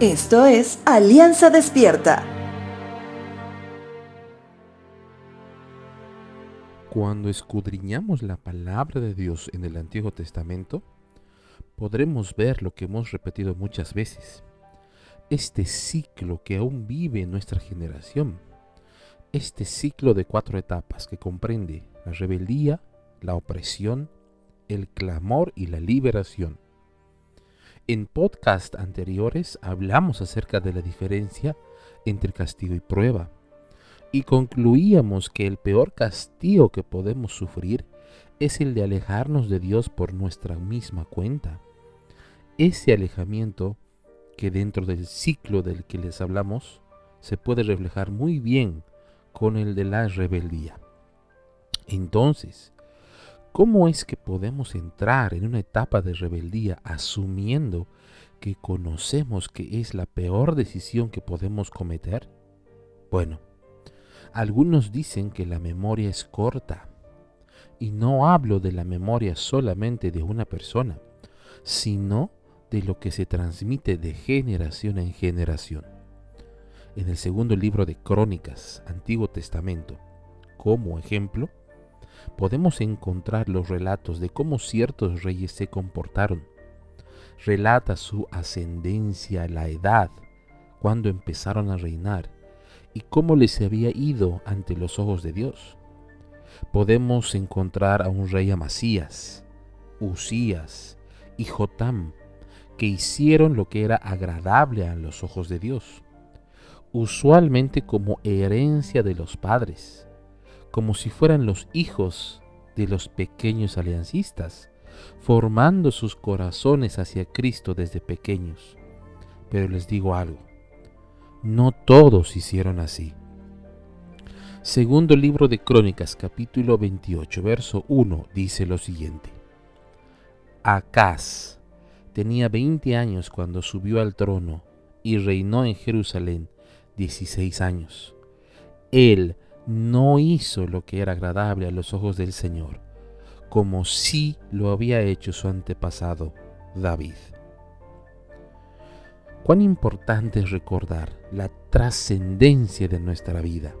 Esto es Alianza Despierta. Cuando escudriñamos la palabra de Dios en el Antiguo Testamento, podremos ver lo que hemos repetido muchas veces. Este ciclo que aún vive nuestra generación. Este ciclo de cuatro etapas que comprende la rebeldía, la opresión, el clamor y la liberación. En podcast anteriores hablamos acerca de la diferencia entre castigo y prueba y concluíamos que el peor castigo que podemos sufrir es el de alejarnos de Dios por nuestra misma cuenta. Ese alejamiento que dentro del ciclo del que les hablamos se puede reflejar muy bien con el de la rebeldía. Entonces, ¿Cómo es que podemos entrar en una etapa de rebeldía asumiendo que conocemos que es la peor decisión que podemos cometer? Bueno, algunos dicen que la memoria es corta. Y no hablo de la memoria solamente de una persona, sino de lo que se transmite de generación en generación. En el segundo libro de Crónicas, Antiguo Testamento, como ejemplo, podemos encontrar los relatos de cómo ciertos reyes se comportaron. Relata su ascendencia, la edad, cuando empezaron a reinar y cómo les había ido ante los ojos de Dios. Podemos encontrar a un rey Amasías, Usías y Jotam, que hicieron lo que era agradable a los ojos de Dios, usualmente como herencia de los padres como si fueran los hijos de los pequeños aliancistas, formando sus corazones hacia Cristo desde pequeños. Pero les digo algo, no todos hicieron así. Segundo libro de Crónicas, capítulo 28, verso 1, dice lo siguiente. Acaz tenía 20 años cuando subió al trono y reinó en Jerusalén 16 años. Él no hizo lo que era agradable a los ojos del Señor, como sí lo había hecho su antepasado David. Cuán importante es recordar la trascendencia de nuestra vida,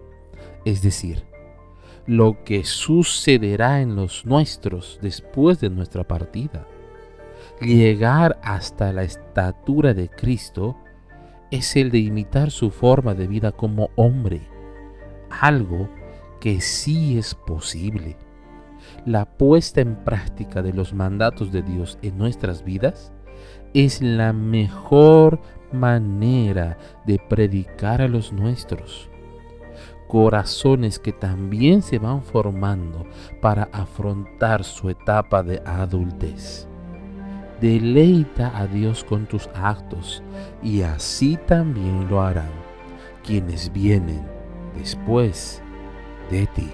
es decir, lo que sucederá en los nuestros después de nuestra partida. Llegar hasta la estatura de Cristo es el de imitar su forma de vida como hombre algo que sí es posible. La puesta en práctica de los mandatos de Dios en nuestras vidas es la mejor manera de predicar a los nuestros. Corazones que también se van formando para afrontar su etapa de adultez. Deleita a Dios con tus actos y así también lo harán quienes vienen después de ti.